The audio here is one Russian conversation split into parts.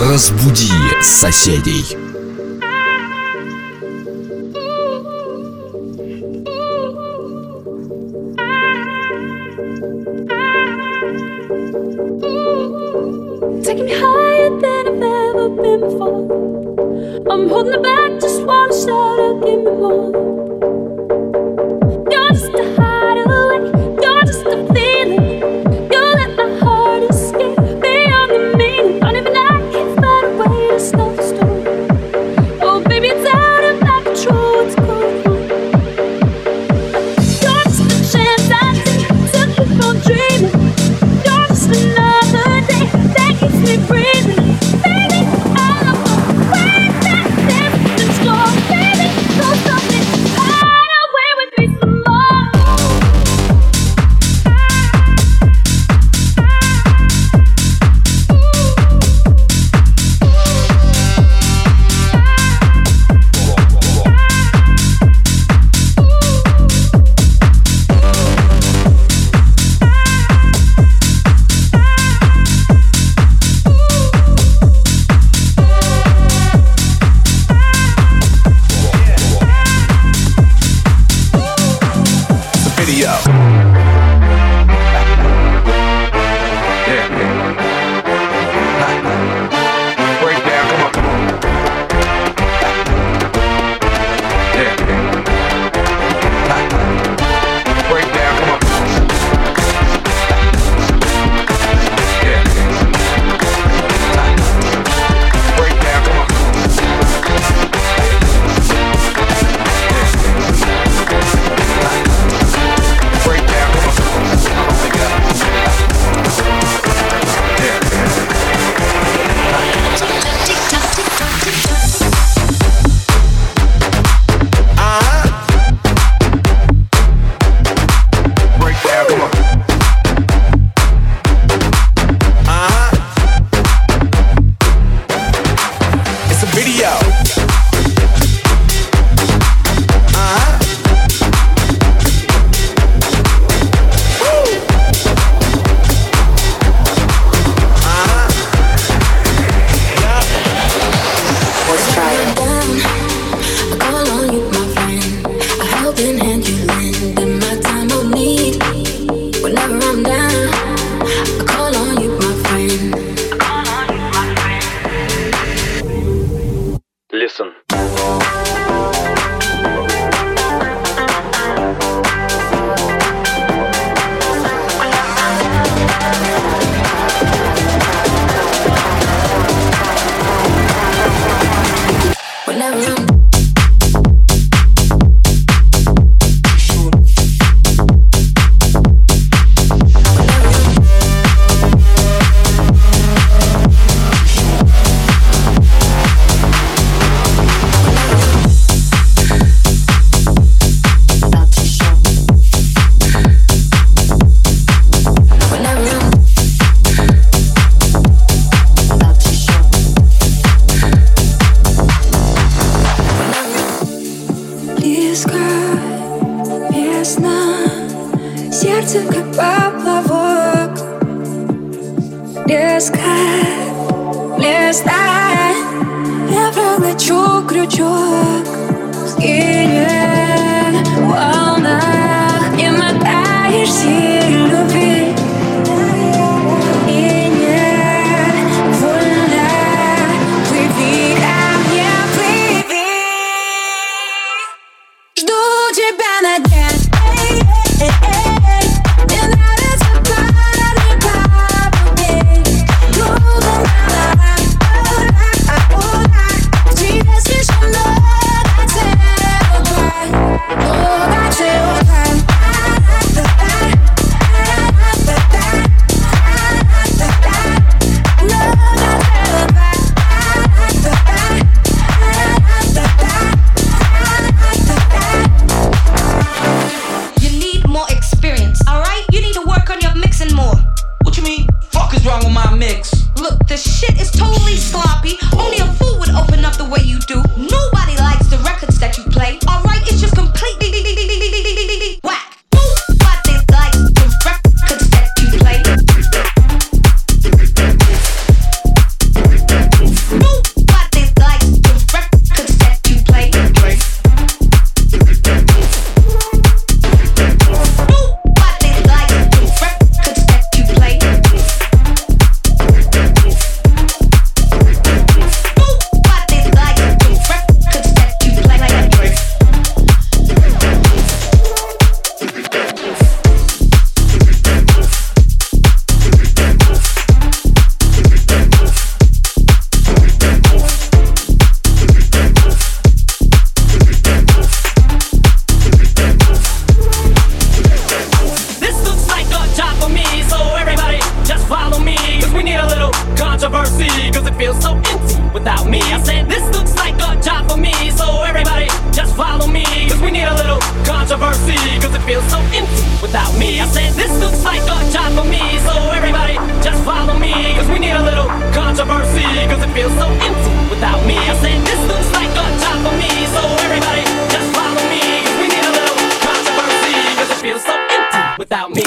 Разбуди соседей. Take me higher than I've ever been before. I'm holding it back, just wanna shout out, give me more. Radio. поплавок Резко блестай Я прокачу крючок. Скинет волнах. Не мотаешься it feels so empty without me. I said, this looks like a job for me, so everybody just follow me. Cause we need a little controversy, cause it feels so empty without me. I said, this looks like a job for me, so everybody just follow me. Cause we need a little controversy, cause it feels so empty without me. I said, this looks like a job for me, so everybody just follow me. Cause we need a little controversy, cause it feels so empty without me.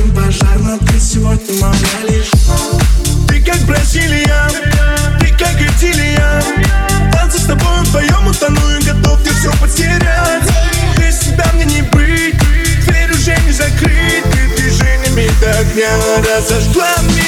горим пожар, но ты сегодня молчалишь Ты как Бразилия, ты как Итилия Танцы с тобой вдвоем утону и готов ты все потерять. Без тебя мне не быть, дверь уже не закрыть. Ты движениями до огня разожгла меня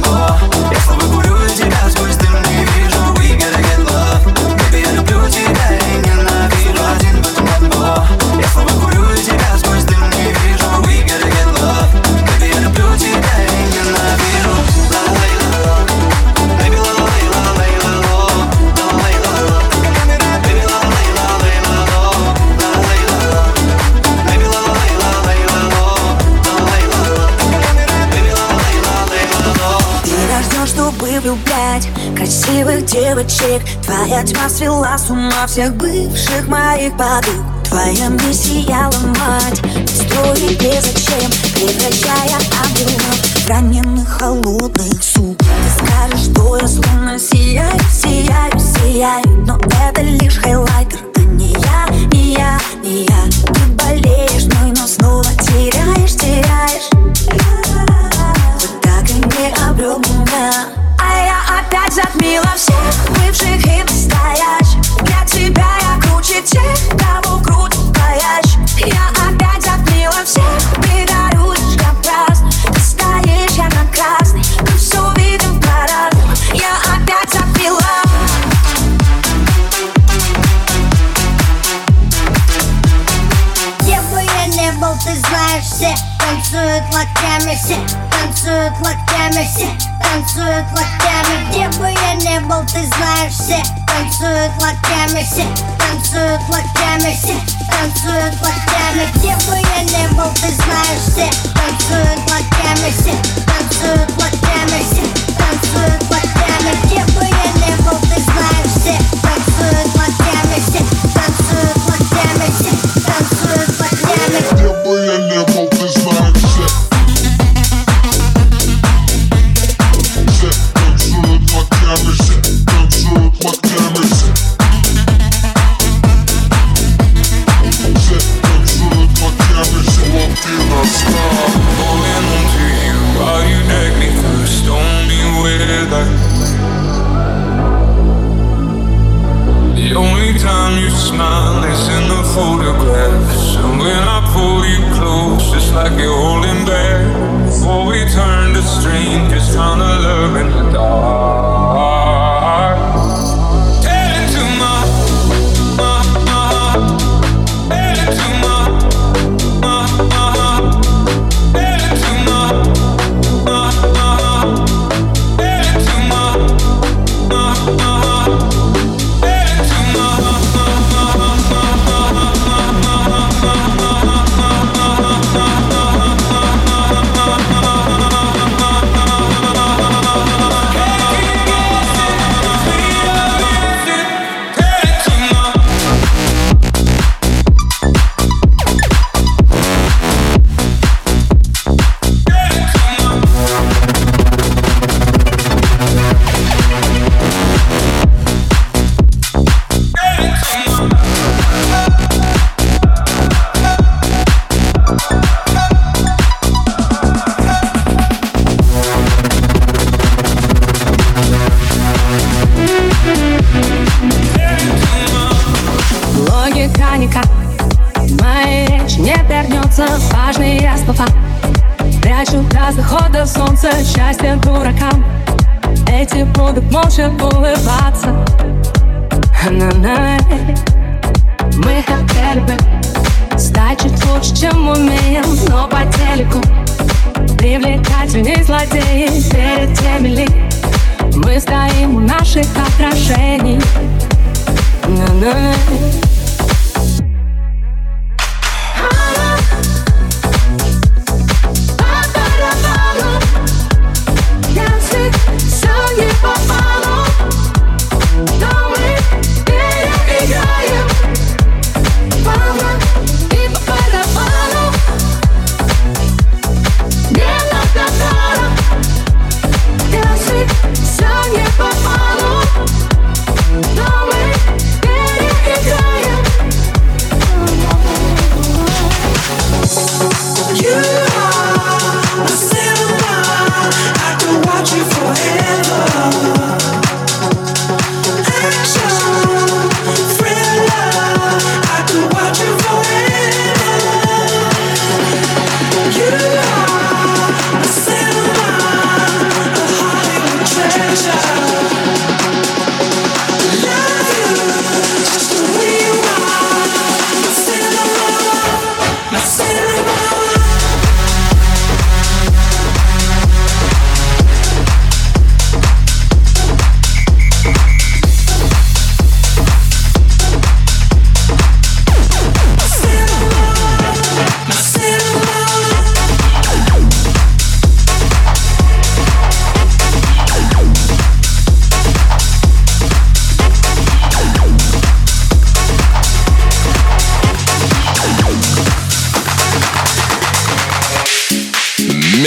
тобой Я снова курю и тебя девочек Твоя тьма свела с ума всех бывших моих подруг. Твоя миссия ломать Строить без зачем Превращая ангелов в раненых холодных суп. Ты скажешь, что я словно сияю, сияю, сияю Но это лишь хайлайтер, bozdurmazlarsa Ben soğuklak demirse Ben soğuklak demirse Ben soğuklak demir Diye bu yerine bozdurmazlarsa Ben soğuklak demirse Ben soğuklak demirse Ben soğuklak demir Diye bu yerine bozdurmazlarsa Ben soğuklak demirse Ben soğuklak demirse Ben soğuklak demir Diye bu yerine bozdurmazlarsa Ben soğuklak in there, папа Прячу до захода солнца счастье дуракам. Эти будут молча улыбаться. Мы хотели бы стать чуть лучше, чем умеем Но по телеку. Привлекательней злодеи Перед теми ли? Мы стоим у наших отражений. На-на-на.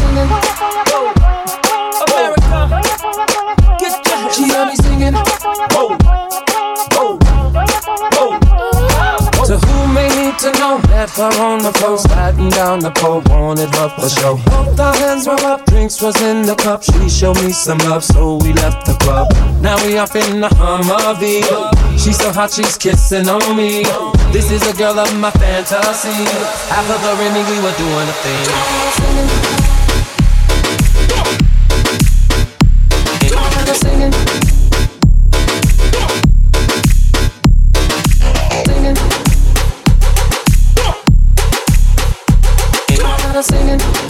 Y'all. America, get your She heard me singing. Whoa. Whoa. Whoa. To who may need to know that her on the floor, sliding down the pole, wanted her for show. Both our hands were up, drinks was in the cup. She showed me some love, so we left the club. Now we off in the Humvee. She's so hot, she's kissing on me. This is a girl of my fantasy. After the Remy, we were doing a thing. Singing.